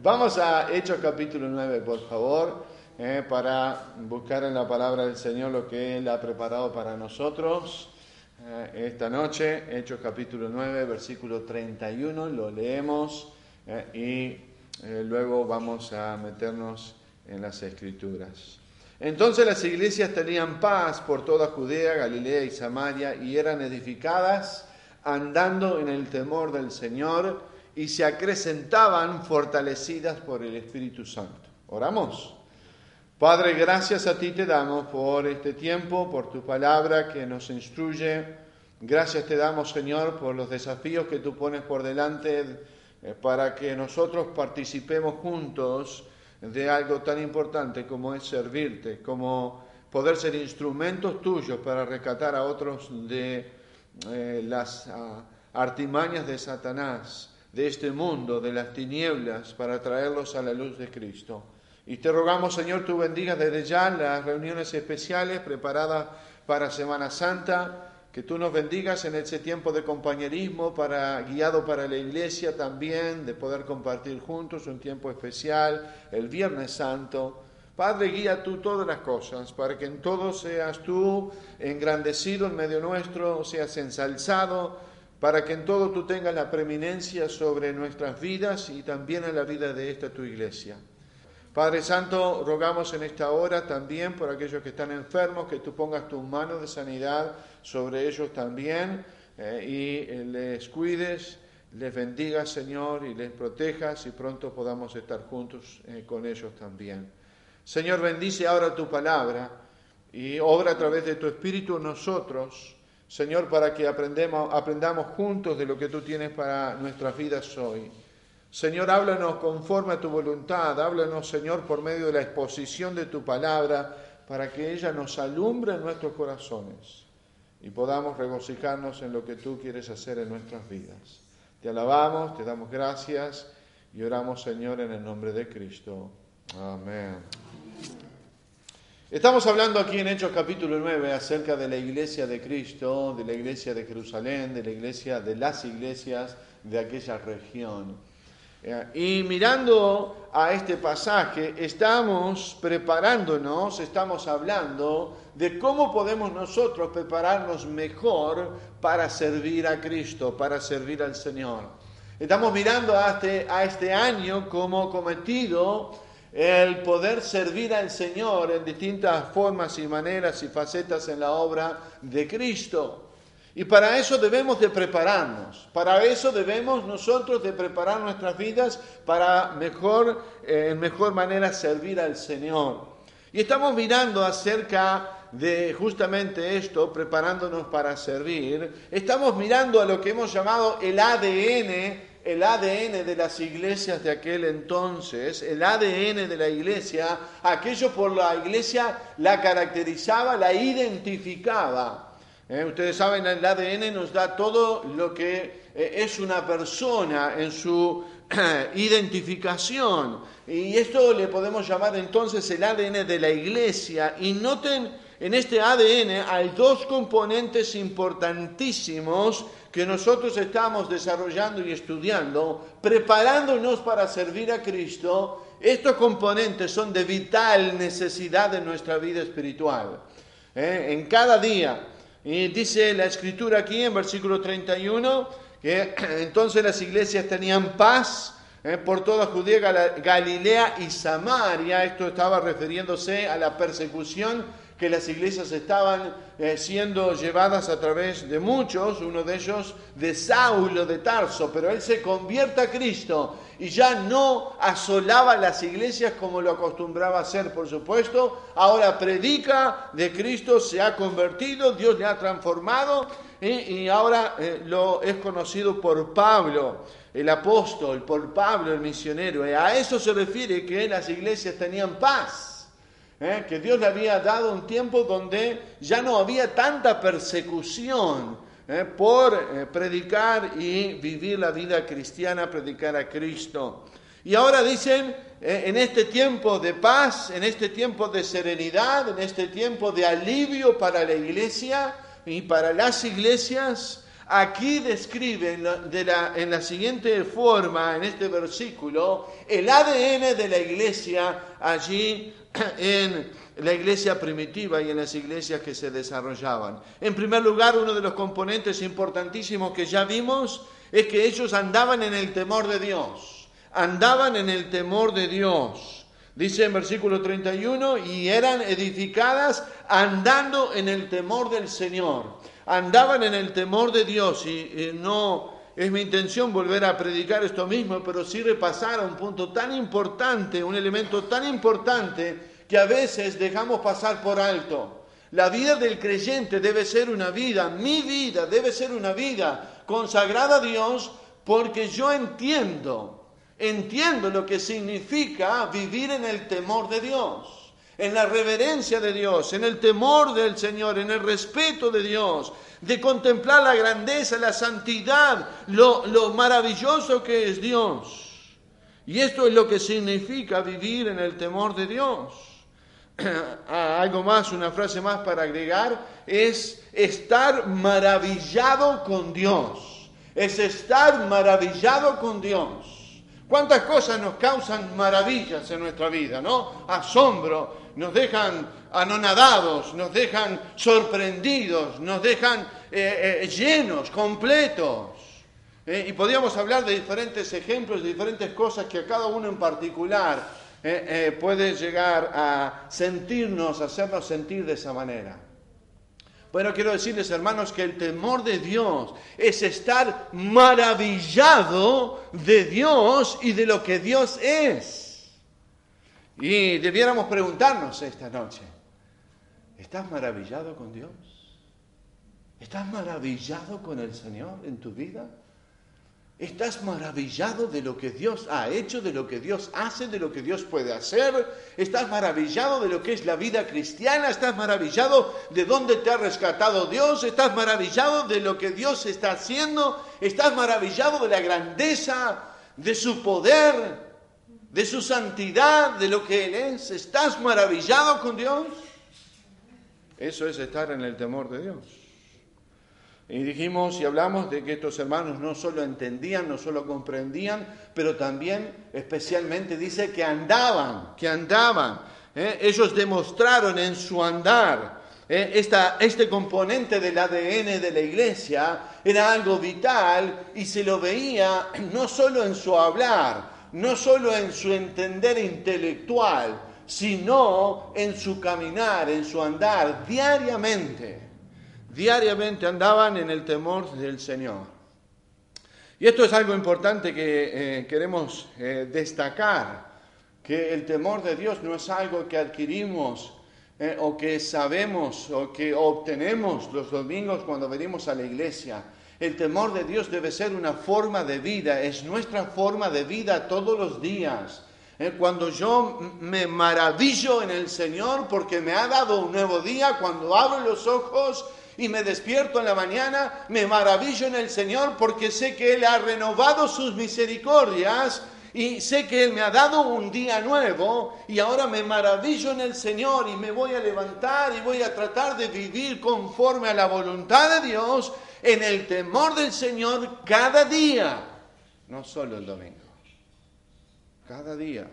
Vamos a Hechos capítulo 9, por favor, eh, para buscar en la palabra del Señor lo que Él ha preparado para nosotros eh, esta noche. Hechos capítulo 9, versículo 31, lo leemos eh, y luego vamos a meternos en las escrituras. Entonces las iglesias tenían paz por toda Judea, Galilea y Samaria y eran edificadas andando en el temor del Señor y se acrecentaban fortalecidas por el Espíritu Santo. Oramos. Padre, gracias a ti te damos por este tiempo, por tu palabra que nos instruye. Gracias te damos, Señor, por los desafíos que tú pones por delante eh, para que nosotros participemos juntos de algo tan importante como es servirte, como poder ser instrumentos tuyos para rescatar a otros de eh, las uh, artimañas de Satanás, de este mundo, de las tinieblas, para traerlos a la luz de Cristo. Y te rogamos, Señor, tú bendigas desde ya las reuniones especiales preparadas para Semana Santa, que tú nos bendigas en ese tiempo de compañerismo, para, guiado para la iglesia también, de poder compartir juntos un tiempo especial, el Viernes Santo. Padre, guía tú todas las cosas, para que en todo seas tú engrandecido en medio nuestro, seas ensalzado, para que en todo tú tengas la preeminencia sobre nuestras vidas y también en la vida de esta tu iglesia. Padre Santo, rogamos en esta hora también por aquellos que están enfermos, que tú pongas tus manos de sanidad sobre ellos también eh, y eh, les cuides, les bendigas, Señor, y les protejas y pronto podamos estar juntos eh, con ellos también. Señor, bendice ahora tu palabra y obra a través de tu Espíritu nosotros, Señor, para que aprendamos, juntos de lo que tú tienes para nuestras vidas hoy. Señor, háblanos conforme a tu voluntad, háblanos, Señor, por medio de la exposición de tu palabra, para que ella nos alumbre en nuestros corazones y podamos regocijarnos en lo que tú quieres hacer en nuestras vidas. Te alabamos, te damos gracias y oramos, Señor, en el nombre de Cristo. Amén. Estamos hablando aquí en Hechos capítulo 9 acerca de la iglesia de Cristo, de la iglesia de Jerusalén, de la iglesia de las iglesias de aquella región. Y mirando a este pasaje, estamos preparándonos, estamos hablando de cómo podemos nosotros prepararnos mejor para servir a Cristo, para servir al Señor. Estamos mirando a este, a este año como cometido el poder servir al Señor en distintas formas y maneras y facetas en la obra de Cristo. Y para eso debemos de prepararnos, para eso debemos nosotros de preparar nuestras vidas para mejor, eh, en mejor manera servir al Señor. Y estamos mirando acerca de justamente esto, preparándonos para servir, estamos mirando a lo que hemos llamado el ADN, el ADN de las iglesias de aquel entonces, el ADN de la iglesia, aquello por la iglesia la caracterizaba, la identificaba. Eh, ustedes saben, el ADN nos da todo lo que eh, es una persona en su identificación. Y esto le podemos llamar entonces el ADN de la iglesia. Y noten, en este ADN hay dos componentes importantísimos que nosotros estamos desarrollando y estudiando, preparándonos para servir a Cristo. Estos componentes son de vital necesidad en nuestra vida espiritual. Eh, en cada día. Y dice la escritura aquí en versículo 31 que entonces las iglesias tenían paz eh, por toda Judea, Galilea y Samaria. Esto estaba refiriéndose a la persecución que las iglesias estaban eh, siendo llevadas a través de muchos, uno de ellos de Saulo de Tarso, pero él se convierte a Cristo y ya no asolaba las iglesias como lo acostumbraba a hacer, por supuesto. Ahora predica de Cristo, se ha convertido, Dios le ha transformado y, ahora eh, lo es conocido por Pablo, el apóstol, por Pablo, el misionero. Y a eso se refiere que las iglesias tenían paz. ¿Eh? que Dios le había dado un tiempo donde ya no había tanta persecución ¿eh? por eh, predicar y vivir la vida cristiana, predicar a Cristo. Y ahora dicen, en este tiempo de paz, en este tiempo de serenidad, en este tiempo de alivio para la iglesia y para las iglesias, Aquí describe en la, en la siguiente forma, en este versículo, el ADN de la iglesia allí en la iglesia primitiva y en las iglesias que se desarrollaban. En primer lugar, uno de los componentes importantísimos que ya vimos es que ellos andaban en el temor de Dios. Andaban en el temor de Dios. Dice en versículo 31, y eran edificadas andando en el temor del Señor. Andaban en el temor de Dios y, no es mi intención volver a predicar esto mismo, pero sí repasar a un punto tan importante, un elemento tan importante que a veces dejamos pasar por alto. La vida del creyente debe ser una vida, mi vida debe ser una vida consagrada a Dios porque yo entiendo, entiendo lo que significa vivir en el temor de Dios, en la reverencia de Dios, en el temor del Señor, en el respeto de Dios, de contemplar la grandeza, la santidad, lo, lo maravilloso que es Dios. Y esto es lo que significa vivir en el temor de Dios. algo más, una frase más para agregar, es estar maravillado con Dios. Es estar maravillado con Dios. ¿Cuántas cosas nos causan maravillas en nuestra vida, no? Asombro, nos dejan anonadados, nos dejan sorprendidos, nos dejan eh, eh, llenos, completos. Eh, y podríamos hablar de diferentes ejemplos, de diferentes cosas que a cada uno en particular puede llegar a sentirnos, hacernos sentir de esa manera. Bueno, quiero decirles, hermanos, que el temor de Dios es estar maravillado de Dios y de lo que Dios es. Y debiéramos preguntarnos esta noche, ¿estás maravillado con Dios? ¿Estás maravillado con el Señor en tu vida? Estás maravillado de lo que Dios ha hecho, de lo que Dios hace, de lo que Dios puede hacer. Estás maravillado de lo que es la vida cristiana. Estás maravillado de dónde te ha rescatado Dios. Estás maravillado de lo que Dios está haciendo. Estás maravillado de la grandeza, de su poder, de su santidad, de lo que Él es. ¿Estás maravillado con Dios? Eso es estar en el temor de Dios. Y dijimos y hablamos de que estos hermanos no solo entendían, no solo comprendían, pero también especialmente dice que andaban, que andaban. ¿eh? Ellos demostraron en su andar ¿eh? este componente del ADN de la iglesia era algo vital y se lo veía no solo en su hablar, no solo en su entender intelectual, sino en su caminar, en su andar diariamente diariamente andaban en el temor del Señor. Y esto es algo importante que eh, queremos eh, destacar, que el temor de Dios no es algo que adquirimos eh, o que sabemos o que obtenemos los domingos cuando venimos a la iglesia. El temor de Dios debe ser una forma de vida, es nuestra forma de vida todos los días. Cuando yo me maravillo en el Señor porque me ha dado un nuevo día, cuando abro los ojos y me despierto en la mañana, me maravillo en el Señor porque sé que Él ha renovado sus misericordias y sé que Él me ha dado un día nuevo y ahora me maravillo en el Señor y me voy a levantar y voy a tratar de vivir conforme a la voluntad de Dios en el temor del Señor cada día, no solo el domingo, cada día,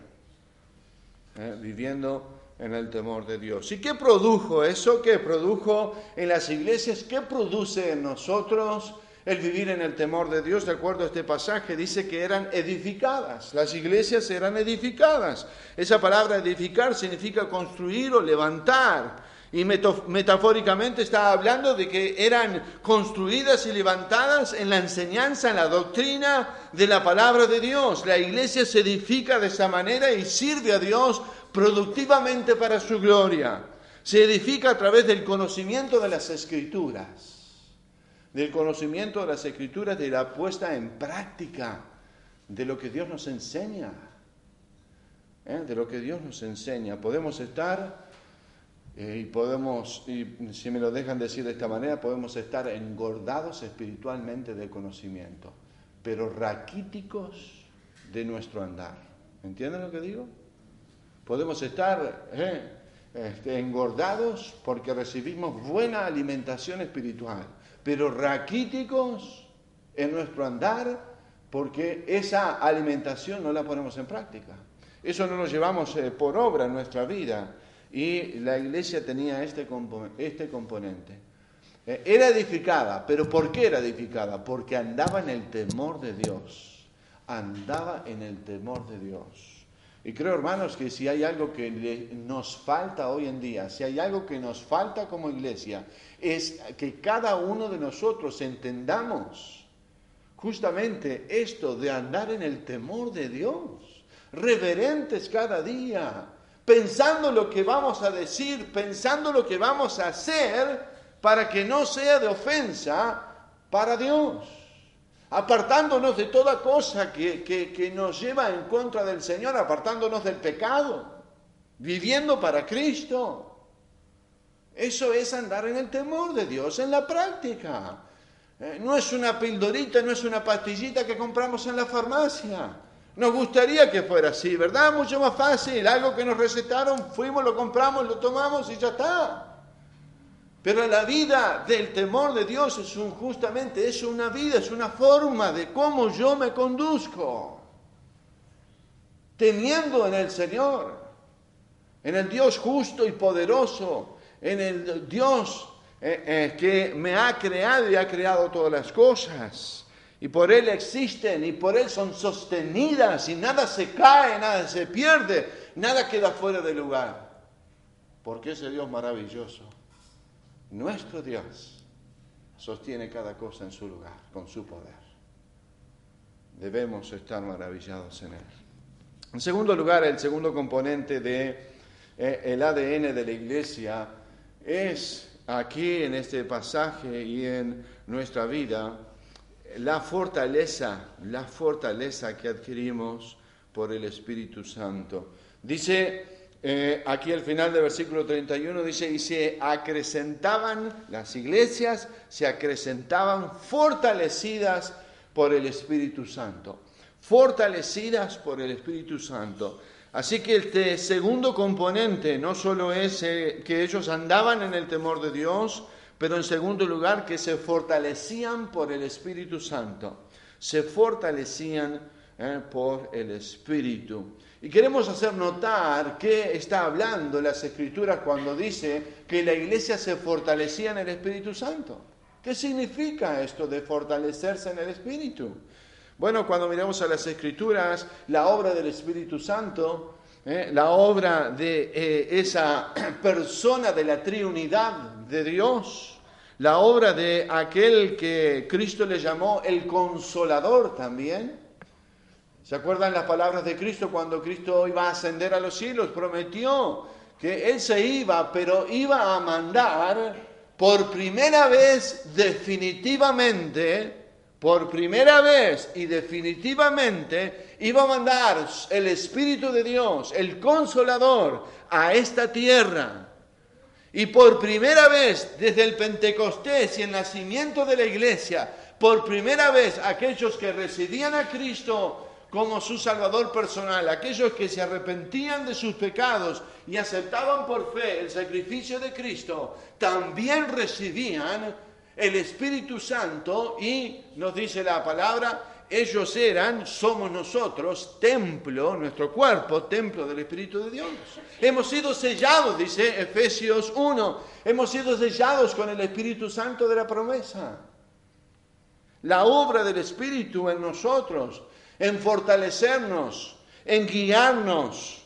¿eh? viviendo en el temor de Dios. ¿Y qué produjo eso? ¿Qué produjo en las iglesias? ¿Qué produce en nosotros el vivir en el temor de Dios? De acuerdo a este pasaje, dice que eran edificadas. Las iglesias eran edificadas. Esa palabra edificar significa construir o levantar. Y metafóricamente está hablando de que eran construidas y levantadas en la enseñanza, en la doctrina de la palabra de Dios. La iglesia se edifica de esa manera y sirve a Dios productivamente para su gloria. Se edifica a través del conocimiento de las escrituras, del conocimiento de las escrituras, de la puesta en práctica de lo que Dios nos enseña. ¿eh? De lo que Dios nos enseña. Podemos estar eh, y podemos, y si me lo dejan decir de esta manera, podemos estar engordados espiritualmente de conocimiento, pero raquíticos de nuestro andar. ¿Entienden lo que digo? Podemos estar eh, este, engordados porque recibimos buena alimentación espiritual, pero raquíticos en nuestro andar porque esa alimentación no la ponemos en práctica. Eso no lo llevamos eh, por obra en nuestra vida. Y la iglesia tenía este, este componente. Eh, era edificada, pero ¿por qué era edificada? Porque andaba en el temor de Dios. Andaba en el temor de Dios. Y creo, hermanos, que si hay algo que nos falta hoy en día, si hay algo que nos falta como iglesia, es que cada uno de nosotros entendamos justamente esto de andar en el temor de Dios, reverentes cada día, pensando lo que vamos a decir, pensando lo que vamos a hacer para que no sea de ofensa para Dios apartándonos de toda cosa que, nos lleva en contra del Señor, apartándonos del pecado, viviendo para Cristo. Eso es andar en el temor de Dios en la práctica. Eh, no es una pildorita, no es una pastillita que compramos en la farmacia. Nos gustaría que fuera así, ¿verdad? Mucho más fácil. Algo que nos recetaron, fuimos, lo compramos, lo tomamos y ya está. Pero la vida del temor de Dios es un, justamente, una vida, es una forma de cómo yo me conduzco. Teniendo en el Señor, en el Dios justo y poderoso, en el Dios eh, eh, que me ha creado y ha creado todas las cosas. Y por Él existen y por Él son sostenidas y nada se cae, nada se pierde, nada queda fuera de lugar. Porque ese Dios maravilloso nuestro Dios sostiene cada cosa en su lugar, con su poder. Debemos estar maravillados en Él. En segundo lugar, el segundo componente del de, eh, ADN de la iglesia es aquí en este pasaje y en nuestra vida la fortaleza, la fortaleza que adquirimos por el Espíritu Santo. Dice eh, aquí al final del versículo 31 dice, y se acrecentaban, las iglesias se acrecentaban fortalecidas por el Espíritu Santo, fortalecidas por el Espíritu Santo. Así que este segundo componente no solo es eh, que ellos andaban en el temor de Dios, pero en segundo lugar que se fortalecían por el Espíritu Santo, se fortalecían eh, por el Espíritu. Y queremos hacer notar que está hablando las Escrituras cuando dice que la iglesia se fortalecía en el Espíritu Santo. ¿Qué significa esto de fortalecerse en el Espíritu? Bueno, cuando miramos a las Escrituras, la obra del Espíritu Santo, eh, la obra de eh, esa persona de la triunidad de Dios, la obra de aquel que Cristo le llamó el consolador también, ¿Se acuerdan las palabras de Cristo cuando Cristo iba a ascender a los cielos? Prometió que Él se iba, pero iba a mandar por primera vez definitivamente, por primera vez y definitivamente, iba a mandar el Espíritu de Dios, el consolador, a esta tierra. Y por primera vez, desde el Pentecostés y el nacimiento de la iglesia, por primera vez aquellos que residían a Cristo como su Salvador personal, aquellos que se arrepentían de sus pecados y aceptaban por fe el sacrificio de Cristo, también recibían el Espíritu Santo y nos dice la palabra, ellos eran, somos nosotros, templo, nuestro cuerpo, templo del Espíritu de Dios. Hemos sido sellados, dice Efesios 1, hemos sido sellados con el Espíritu Santo de la promesa. La obra del Espíritu en nosotros en fortalecernos, en guiarnos,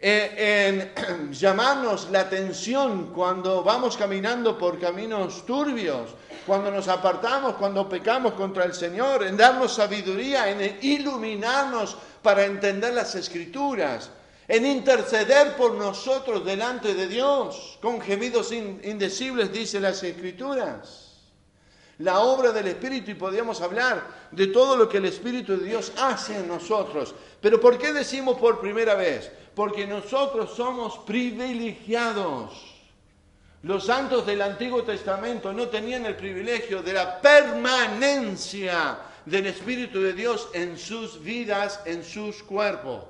en, llamarnos la atención cuando vamos caminando por caminos turbios, cuando nos apartamos, cuando pecamos contra el Señor, en darnos sabiduría, en iluminarnos para entender las escrituras, en interceder por nosotros delante de Dios, con gemidos indecibles, dice las escrituras la obra del Espíritu y podríamos hablar de todo lo que el Espíritu de Dios hace en nosotros. Pero ¿por qué decimos por primera vez? Porque nosotros somos privilegiados. Los santos del Antiguo Testamento no tenían el privilegio de la permanencia del Espíritu de Dios en sus vidas, en sus cuerpos.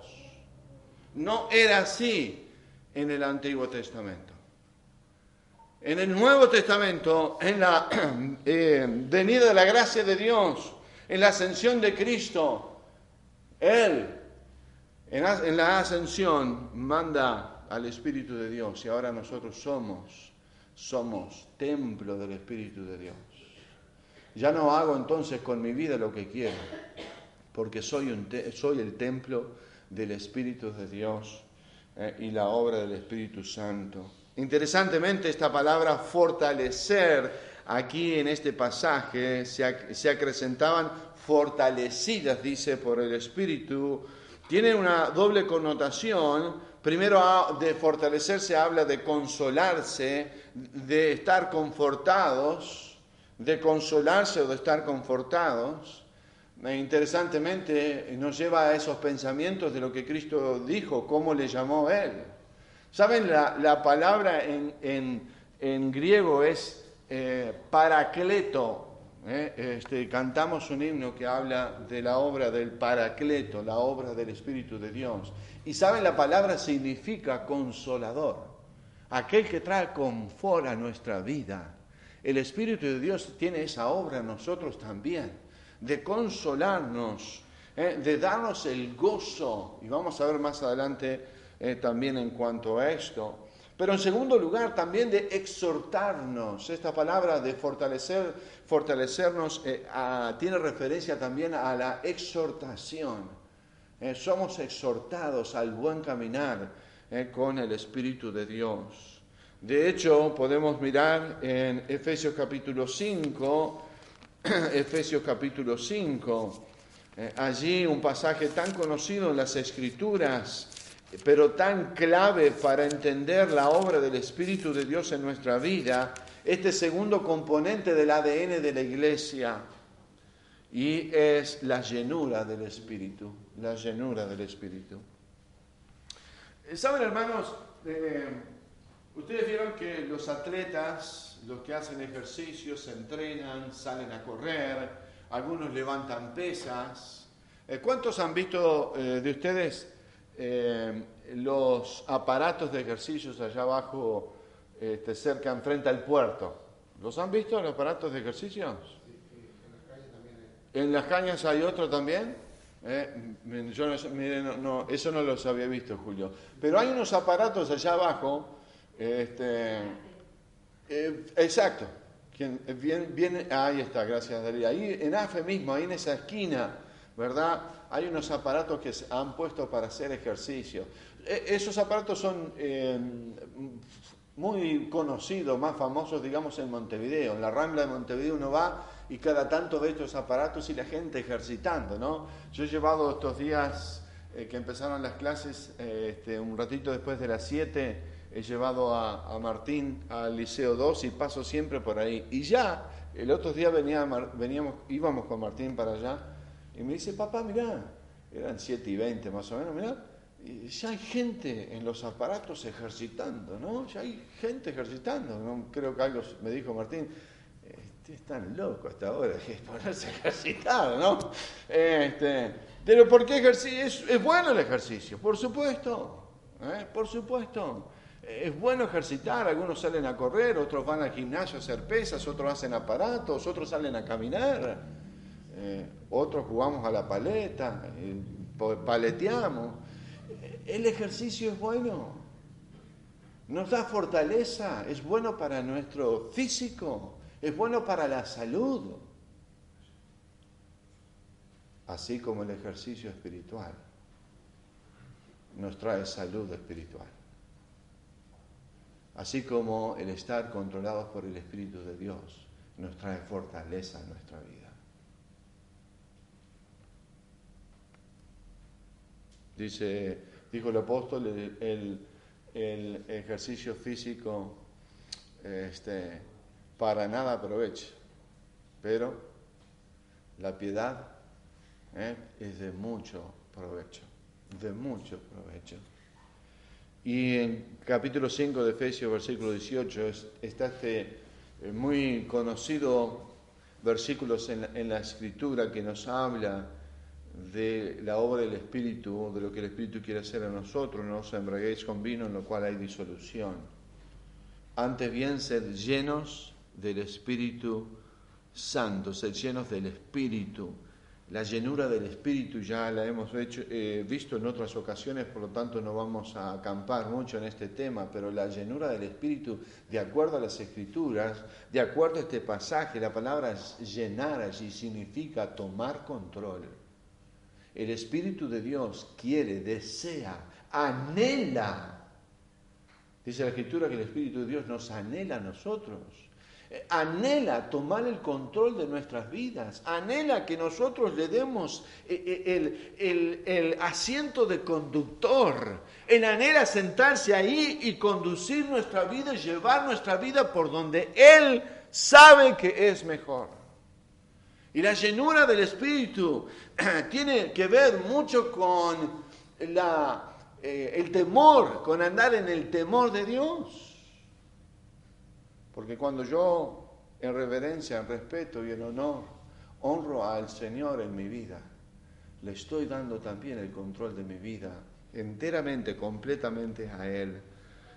No era así en el Antiguo Testamento. En el Nuevo Testamento, en la eh, venida de la gracia de Dios, en la ascensión de Cristo, Él en la ascensión manda al Espíritu de Dios y ahora nosotros somos, somos templo del Espíritu de Dios. Ya no hago entonces con mi vida lo que quiero, porque soy, el templo del Espíritu de Dios eh, y la obra del Espíritu Santo. Interesantemente, esta palabra fortalecer aquí en este pasaje se, se acrecentaban fortalecidas, dice, por el Espíritu tiene una doble connotación. Primero, de fortalecerse habla de consolarse, de estar confortados, de consolarse o de estar confortados. E interesantemente nos lleva a esos pensamientos de lo que Cristo dijo, cómo le llamó Él. ¿Saben? La, palabra en, griego es eh, paracleto, ¿eh? este, cantamos un himno que habla de la obra del Paracleto, la obra del Espíritu de Dios. Y saben, la palabra significa consolador, aquel que trae confort a nuestra vida. El Espíritu de Dios tiene esa obra en nosotros también, de consolarnos, ¿eh? de darnos el gozo. Y vamos a ver más adelante eh, también en cuanto a esto. Pero en segundo lugar, también de exhortarnos. Esta palabra de fortalecer, fortalecernos eh, tiene referencia también a la exhortación. Eh, somos exhortados al buen caminar con el Espíritu de Dios. De hecho, podemos mirar en Efesios capítulo 5, Efesios capítulo 5, allí un pasaje tan conocido en las Escrituras pero tan clave para entender la obra del Espíritu de Dios en nuestra vida, este segundo componente del ADN de la iglesia, y es la llenura del Espíritu, la llenura del Espíritu. Eh, Saben, hermanos, eh, ustedes vieron que los atletas, los que hacen ejercicios, se entrenan, salen a correr, algunos levantan pesas. Eh, ¿Cuántos han visto de ustedes eh, los aparatos de ejercicios allá abajo, este, cerca, enfrente al puerto. ¿Los han visto los aparatos de ejercicios? en las cañas hay otro también. Eh, yo no, eso no los había visto, Julio. Pero hay unos aparatos allá abajo. Este, eh, exacto. viene, ahí está, gracias Darío. Ahí en AFE mismo, ahí en esa esquina, ¿verdad? Hay unos aparatos que se han puesto para hacer ejercicio. E, esos aparatos son eh, muy conocidos, más famosos, digamos, en Montevideo. En la Rambla de Montevideo uno va y cada tanto ve estos aparatos y la gente ejercitando, ¿no? Yo he llevado estos días eh, que empezaron las clases, eh, este, un ratito después de las 7, he llevado a, Martín al Liceo 2 y paso siempre por ahí. Y ya, el otro día venía, veníamos, íbamos con Martín para allá y me dice, papá, mirá, eran 7 y 20 más o menos, mirá, ya hay gente en los aparatos ejercitando, ¿no? Ya hay gente ejercitando. ¿no? Creo que algo me dijo Martín, este, es tan loco hasta ahora de ponerse ejercitado, ¿no? Este, pero ¿por qué ejercicio? Es, bueno el ejercicio, por supuesto, ¿eh? por supuesto. Es bueno ejercitar, algunos salen a correr, otros van al gimnasio a hacer pesas, otros hacen aparatos, otros salen a caminar. Eh, otros jugamos a la paleta, eh, paleteamos. El ejercicio es bueno, nos da fortaleza, es bueno para nuestro físico, es bueno para la salud, así como el ejercicio espiritual nos trae salud espiritual, así como el estar controlados por el Espíritu de Dios nos trae fortaleza en nuestra vida. Dice, dijo el apóstol, el, ejercicio físico este, para nada aprovecha, pero la piedad ¿eh? es de mucho provecho, de mucho provecho. Y en capítulo 5 de Efesios, versículo 18, está este eh, muy conocido versículos en en la escritura que nos habla de la obra del Espíritu, de lo que el Espíritu quiere hacer en nosotros, no os embraguéis con vino en lo cual hay disolución. antes bien ser llenos del Espíritu Santo, ser llenos del Espíritu. La llenura del Espíritu ya la hemos eh, visto en otras ocasiones, por lo tanto no vamos a acampar mucho en este tema, pero la llenura del Espíritu, de acuerdo a las Escrituras, de acuerdo a este pasaje, la palabra llenar allí significa tomar control. El Espíritu de Dios quiere, desea, anhela. Dice la Escritura que el Espíritu de Dios nos anhela a nosotros anhela tomar el control de nuestras vidas, anhela que nosotros le demos eh, eh, el, asiento de conductor, él anhela sentarse ahí y conducir nuestra vida y llevar nuestra vida por donde Él sabe que es mejor. Y la llenura del Espíritu tiene que ver mucho con la, eh, el temor, con andar en el temor de Dios. Porque cuando yo, en reverencia, en respeto y en honor, honro al Señor en mi vida, le estoy dando también el control de mi vida enteramente, completamente a Él.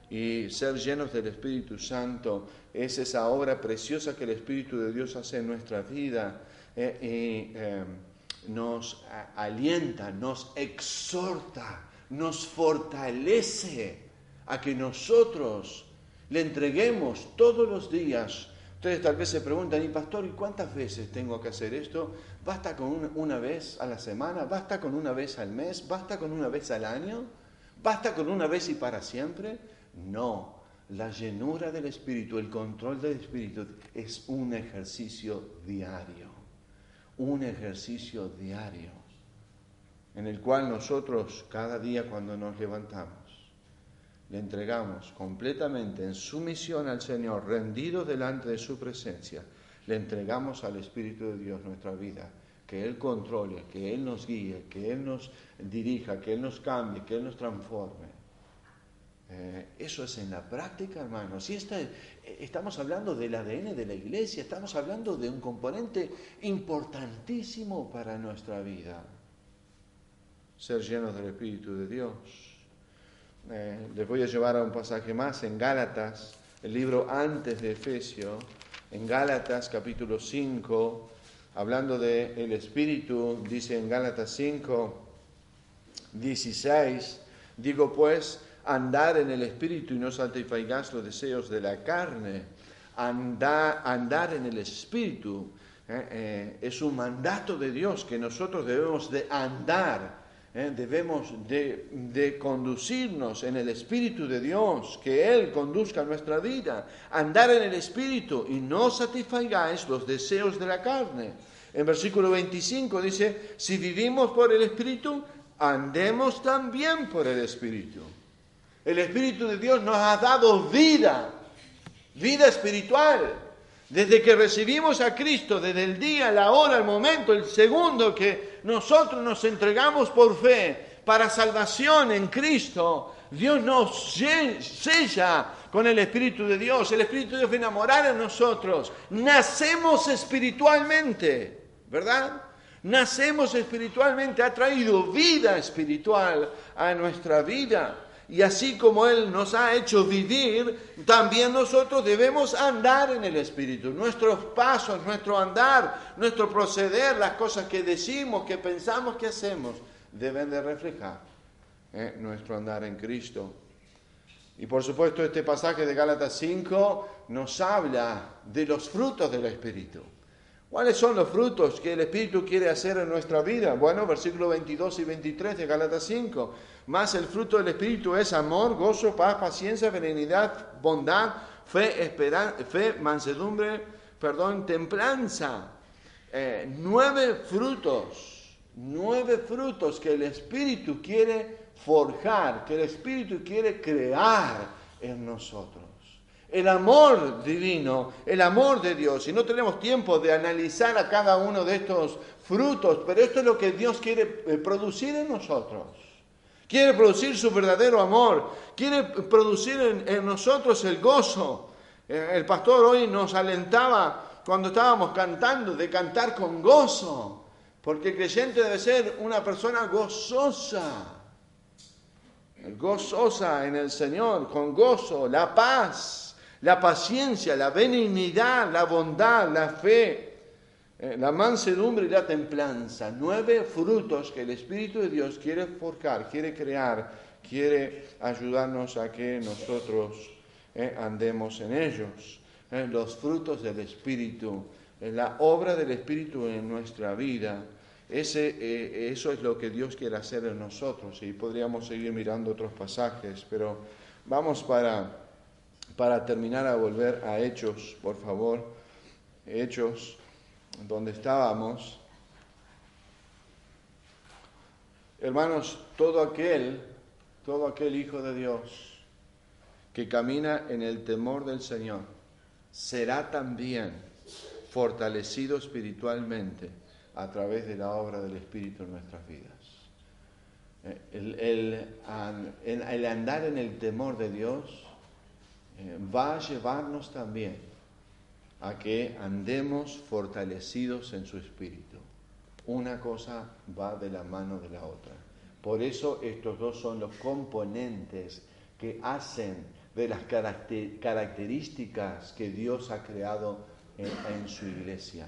Y ser llenos del Espíritu Santo es esa obra preciosa que el Espíritu de Dios hace en nuestra vida eh, em, nos alienta, nos exhorta, nos fortalece a que nosotros le entreguemos todos los días. Ustedes tal vez se preguntan, y pastor, ¿y cuántas veces tengo que hacer esto? ¿Basta con una, vez a la semana? ¿Basta con una vez al mes? ¿Basta con una vez al año? ¿Basta con una vez y para siempre? No, la llenura del Espíritu, el control del Espíritu es un ejercicio diario, un ejercicio diario en el cual nosotros cada día cuando nos levantamos le entregamos completamente en sumisión al Señor, rendidos delante de su presencia, le entregamos al Espíritu de Dios nuestra vida, que Él controle, que Él nos guíe, que Él nos dirija, que Él nos cambie, que Él nos transforme. Eh, eso es en la práctica, hermanos. Si estamos hablando del ADN de la iglesia, estamos hablando de un componente importantísimo para nuestra vida. Ser llenos del Espíritu de Dios. Eh, les voy a llevar a un pasaje más en Gálatas, el libro antes de Efesio, en Gálatas capítulo 5, hablando del el Espíritu, dice en Gálatas 5, 16, digo pues, andar en el Espíritu y no satisfagáis los deseos de la carne, andar, andar en el Espíritu. Eh, eh, es un mandato de Dios que nosotros debemos de andar ¿eh? debemos de, conducirnos en el Espíritu de Dios, que Él conduzca nuestra vida, andar en el Espíritu y no satisfagáis los deseos de la carne. En versículo 25 dice, si vivimos por el Espíritu, andemos también por el Espíritu. El Espíritu de Dios nos ha dado vida, vida espiritual. Desde que recibimos a Cristo, desde el día, la hora, el momento, el segundo que nosotros nos entregamos por fe para salvación en Cristo, Dios nos sella con el Espíritu de Dios. El Espíritu de Dios viene a nosotros. Nacemos espiritualmente, ¿verdad? Nacemos espiritualmente, ha traído vida espiritual a nuestra vida. Y así como Él nos ha hecho vivir, también nosotros debemos andar en el Espíritu. Nuestros pasos, nuestro andar, nuestro proceder, las cosas que decimos, que pensamos, que hacemos, deben de reflejar ¿eh? nuestro andar en Cristo. Y por supuesto este pasaje de Gálatas 5 nos habla de los frutos del Espíritu. ¿Cuáles son los frutos que el Espíritu quiere hacer en nuestra vida? Bueno, versículos 22 y 23 de Gálatas 5. Más el fruto del Espíritu es amor, gozo, paz, paciencia, benignidad, bondad, fe, esperanza, fe, mansedumbre, perdón, templanza. Eh, nueve frutos, nueve frutos que el Espíritu quiere forjar, que el Espíritu quiere crear en nosotros. El amor divino, el amor de Dios. Y no tenemos tiempo de analizar a cada uno de estos frutos, pero esto es lo que Dios quiere eh, producir en nosotros. Quiere producir su verdadero amor. Quiere producir en, nosotros el gozo. Eh, el pastor hoy nos alentaba cuando estábamos cantando de cantar con gozo. Porque el creyente debe ser una persona gozosa. Gozosa en el Señor, con gozo, la paz, la paciencia, la benignidad, la bondad, la fe, eh, la mansedumbre y la templanza. Nueve frutos que el Espíritu de Dios quiere forjar, quiere crear, quiere ayudarnos a que nosotros eh, andemos en ellos. Eh, los frutos del Espíritu, la obra del Espíritu en nuestra vida. Ese, eso es lo que Dios quiere hacer en nosotros y podríamos seguir mirando otros pasajes, pero vamos para, para terminar a volver a Hechos, por favor. Hechos donde estábamos, hermanos, todo aquel, todo aquel Hijo de Dios que camina en el temor del Señor, será también fortalecido espiritualmente a través de la obra del Espíritu en nuestras vidas. El, el, andar en el temor de Dios eh, va a llevarnos también a que andemos fortalecidos en su espíritu. Una cosa va de la mano de la otra. Por eso estos dos son los componentes que hacen de las características que Dios ha creado en, su iglesia.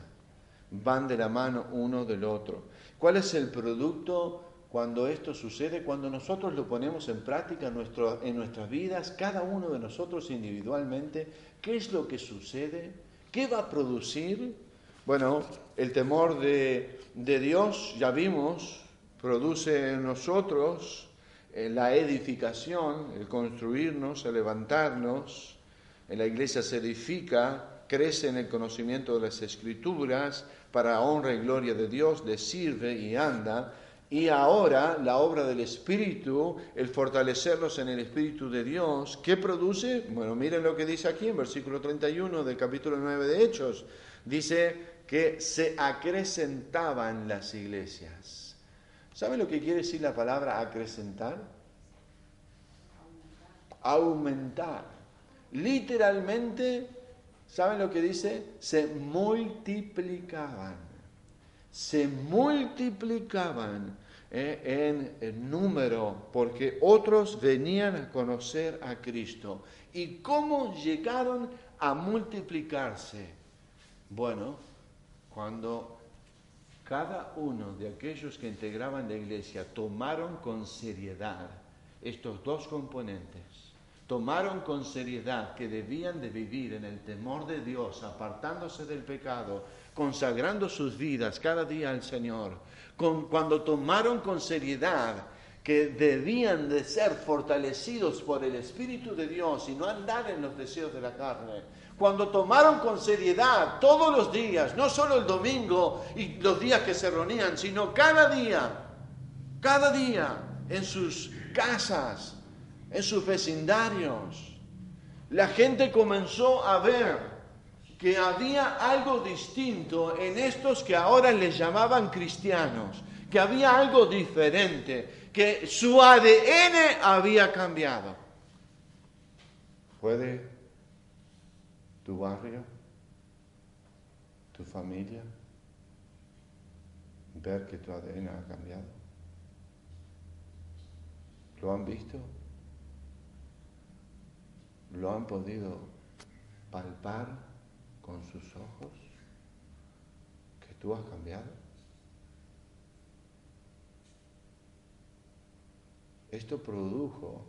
Van de la mano uno del otro. ¿Cuál es el producto cuando esto sucede? Cuando nosotros lo ponemos en práctica en, nuestras vidas, cada uno de nosotros individualmente, ¿qué es lo que sucede? ¿Qué va a producir? Bueno, el temor de, Dios, ya vimos, produce en nosotros eh, la edificación, el construirnos, el levantarnos. En la iglesia se edifica, crece en el conocimiento de las escrituras, para honra y gloria de Dios, le sirve y anda. Y ahora la obra del Espíritu, el fortalecerlos en el Espíritu de Dios, ¿qué produce? Bueno, miren lo que dice aquí en versículo 31 del capítulo 9 de Hechos. Dice que se acrecentaban las iglesias. ¿Saben lo que quiere decir la palabra acrecentar? Aumentar. Literalmente, ¿saben lo que dice? Se multiplicaban se multiplicaban eh, en, número porque otros venían a conocer a Cristo. ¿Y cómo llegaron a multiplicarse? Bueno, cuando cada uno de aquellos que integraban la iglesia tomaron con seriedad estos dos componentes, tomaron con seriedad que debían de vivir en el temor de Dios, apartándose del pecado, consagrando sus vidas cada día al Señor, cuando tomaron con seriedad que debían de ser fortalecidos por el Espíritu de Dios y no andar en los deseos de la carne, cuando tomaron con seriedad todos los días, no solo el domingo y los días que se reunían, sino cada día, cada día en sus casas, en sus vecindarios, la gente comenzó a ver que había algo distinto en estos que ahora les llamaban cristianos, que había algo diferente, que su ADN había cambiado. ¿Puede tu barrio, tu familia, ver que tu ADN ha cambiado? ¿Lo han visto? ¿Lo han podido palpar? Con sus ojos que tú has cambiado? Esto produjo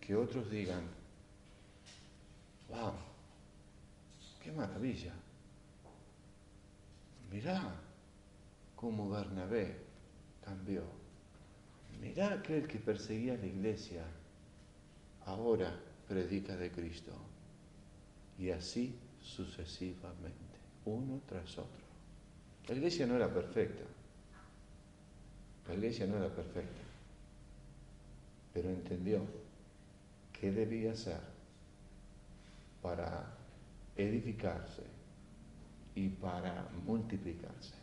que otros digan, wow, qué maravilla. Mirá cómo Bernabé cambió. Mirá aquel que perseguía la iglesia, ahora predica de Cristo. Y así sucesivamente, uno tras otro. La iglesia no era perfecta, la iglesia no era perfecta, pero entendió qué debía hacer para edificarse y para multiplicarse.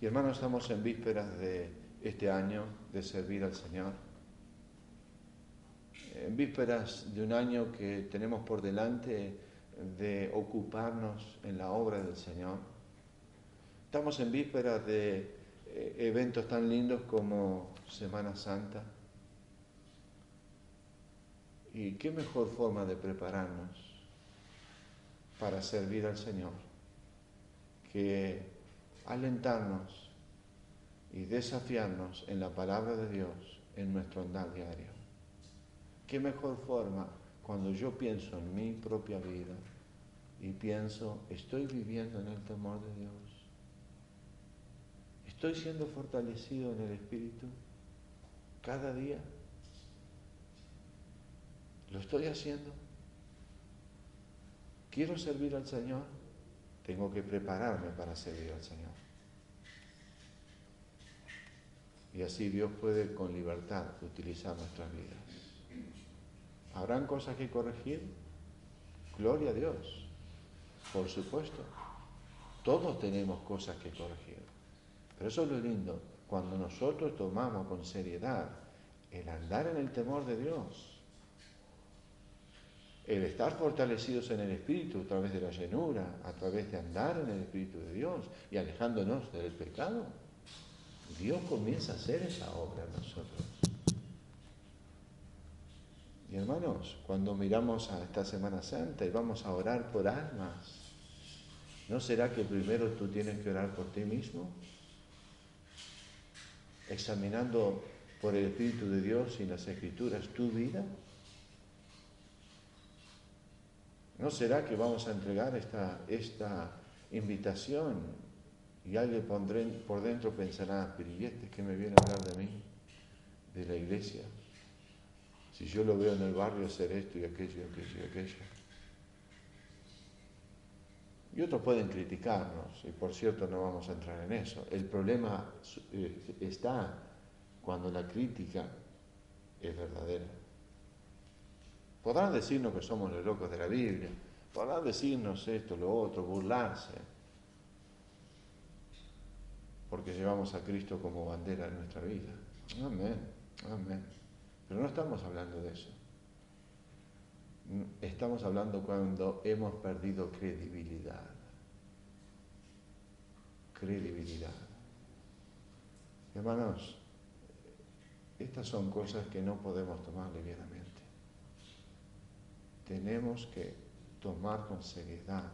Y hermanos, estamos en vísperas de este año de servir al Señor. En vísperas de un año que tenemos por delante de ocuparnos en la obra del Señor. Estamos en vísperas de eh, eventos tan lindos como Semana Santa. ¿Y qué mejor forma de prepararnos para servir al Señor que alentarnos y desafiarnos en la palabra de Dios en nuestro andar diario? ¿Qué mejor forma cuando yo pienso en mi propia vida y pienso, estoy viviendo en el temor de Dios? ¿Estoy siendo fortalecido en el Espíritu cada día? ¿Lo estoy haciendo? ¿Quiero servir al Señor? Tengo que prepararme para servir al Señor. Y así Dios puede con libertad utilizar nuestras vidas. ¿Habrán cosas que corregir? Gloria a Dios, por supuesto. Todos tenemos cosas que corregir. Pero eso es lo lindo, cuando nosotros tomamos con seriedad el andar en el temor de Dios, el estar fortalecidos en el Espíritu a través de la llenura, a través de andar en el Espíritu de Dios y alejándonos del pecado, Dios comienza a hacer esa obra en nosotros. Hermanos, cuando miramos a esta Semana Santa y vamos a orar por almas, ¿no será que primero tú tienes que orar por ti mismo? Examinando por el Espíritu de Dios y las Escrituras tu vida. ¿No será que vamos a entregar esta, esta invitación y alguien por dentro pensará, pero ¿y este que me viene a hablar de mí, de la iglesia? Si yo lo veo en el barrio hacer esto y aquello y aquello y aquello. Y otros pueden criticarnos, y por cierto no vamos a entrar en eso. El problema eh, está cuando la crítica es verdadera. Podrán decirnos que somos los locos de la Biblia, podrán decirnos esto, lo otro, burlarse, porque llevamos a Cristo como bandera en nuestra vida. Amén, amén. Pero no estamos hablando de eso. Estamos hablando cuando hemos perdido credibilidad. Credibilidad. Hermanos, estas son cosas que no podemos tomar livianamente tenemos que tomar con seriedad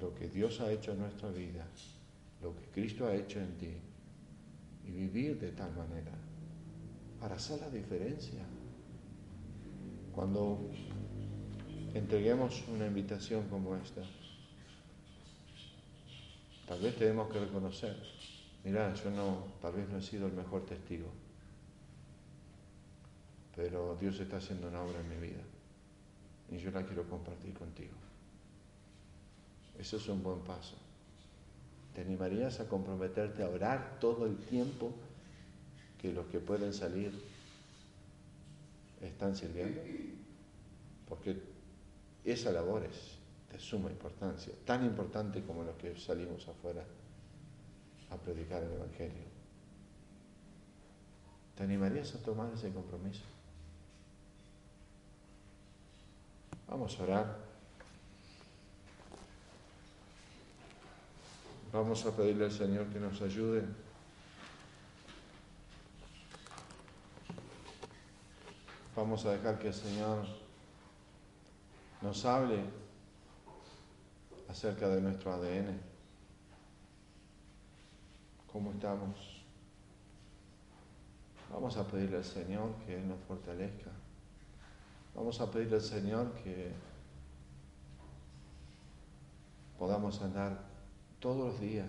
lo que Dios ha hecho en nuestra vida, lo que Cristo ha hecho en ti, y vivir de tal manera para hacer la diferencia. Cuando entreguemos una invitación como esta, tal vez tenemos que reconocer, mira, yo no, tal vez no he sido el mejor testigo, pero Dios está haciendo una obra en mi vida y yo la quiero compartir contigo. Eso es un buen paso. ¿Te animarías a comprometerte a orar todo el tiempo que los que pueden salir están sirviendo? Porque esa labor es de suma importancia, tan importante como los que salimos afuera a predicar el Evangelio. ¿Te animarías a tomar ese compromiso? Vamos a orar. Vamos a pedirle al Señor que nos ayude. Vamos a dejar que el Señor nos hable acerca de nuestro ADN. ¿Cómo estamos? Vamos a pedirle al Señor que Él nos fortalezca. Vamos a pedirle al Señor que podamos andar todos los días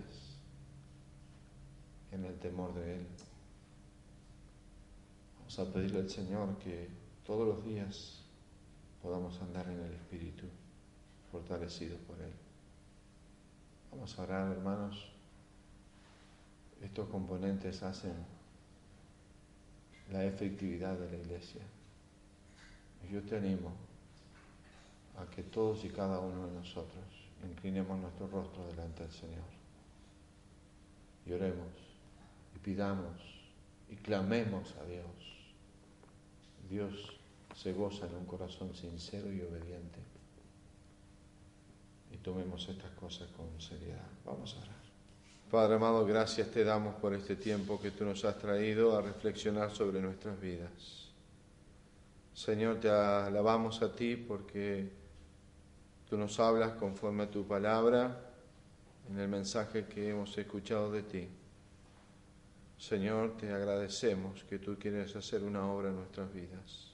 en el temor de Él. Vamos a pedirle al Señor que todos los días podamos andar en el Espíritu, fortalecidos por Él. Vamos a orar, hermanos. Estos componentes hacen la efectividad de la iglesia. Yo te animo a que todos y cada uno de nosotros inclinemos nuestro rostro delante del Señor. Y oremos y pidamos y clamemos a Dios. Dios se goza en un corazón sincero y obediente. Y tomemos estas cosas con seriedad. Vamos a orar. Padre amado, gracias te damos por este tiempo que tú nos has traído a reflexionar sobre nuestras vidas. Señor, te alabamos a ti porque tú nos hablas conforme a tu palabra en el mensaje que hemos escuchado de ti. Señor, te agradecemos que tú quieres hacer una obra en nuestras vidas.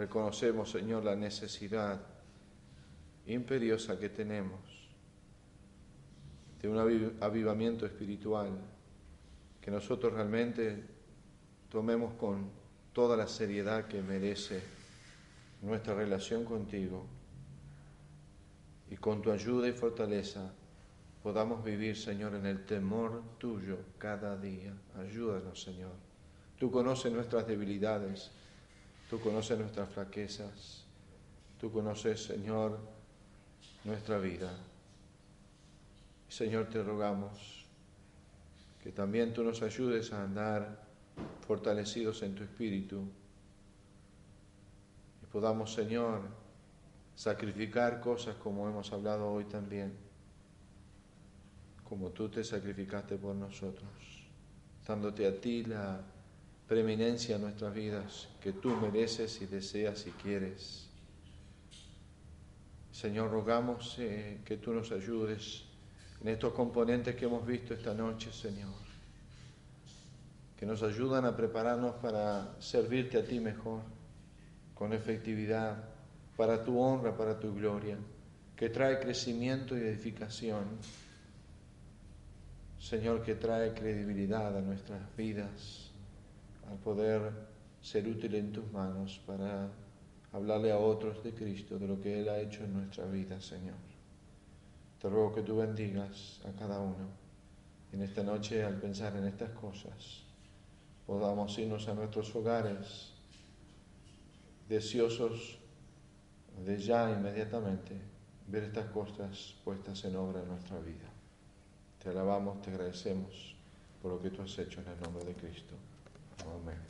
Reconocemos, Señor, la necesidad imperiosa que tenemos de un avivamiento espiritual, que nosotros realmente tomemos con toda la seriedad que merece nuestra relación contigo y con tu ayuda y fortaleza podamos vivir, Señor, en el temor tuyo cada día. Ayúdanos, Señor. Tú conoces nuestras debilidades, tú conoces nuestras flaquezas, tú conoces, Señor, nuestra vida. Señor, te rogamos que también tú nos ayudes a andar fortalecidos en tu espíritu y podamos, Señor, sacrificar cosas como hemos hablado hoy también, como tú te sacrificaste por nosotros, dándote a ti la preeminencia en nuestras vidas que tú mereces y deseas y quieres. Señor, rogamos eh, que tú nos ayudes en estos componentes que hemos visto esta noche, Señor, que nos ayudan a prepararnos para servirte a ti mejor, con efectividad, para tu honra, para tu gloria, que trae crecimiento y edificación. Señor, que trae credibilidad a nuestras vidas, poder ser útil en tus manos para hablarle a otros de Cristo, de lo que Él ha hecho en nuestra vida, Señor. Te ruego que tú bendigas a cada uno. En esta noche, al pensar en estas cosas, podamos irnos a nuestros hogares deseosos de ya inmediatamente ver estas cosas puestas en obra en nuestra vida. Te alabamos, te agradecemos por lo que tú has hecho en el nombre de Cristo. Amén.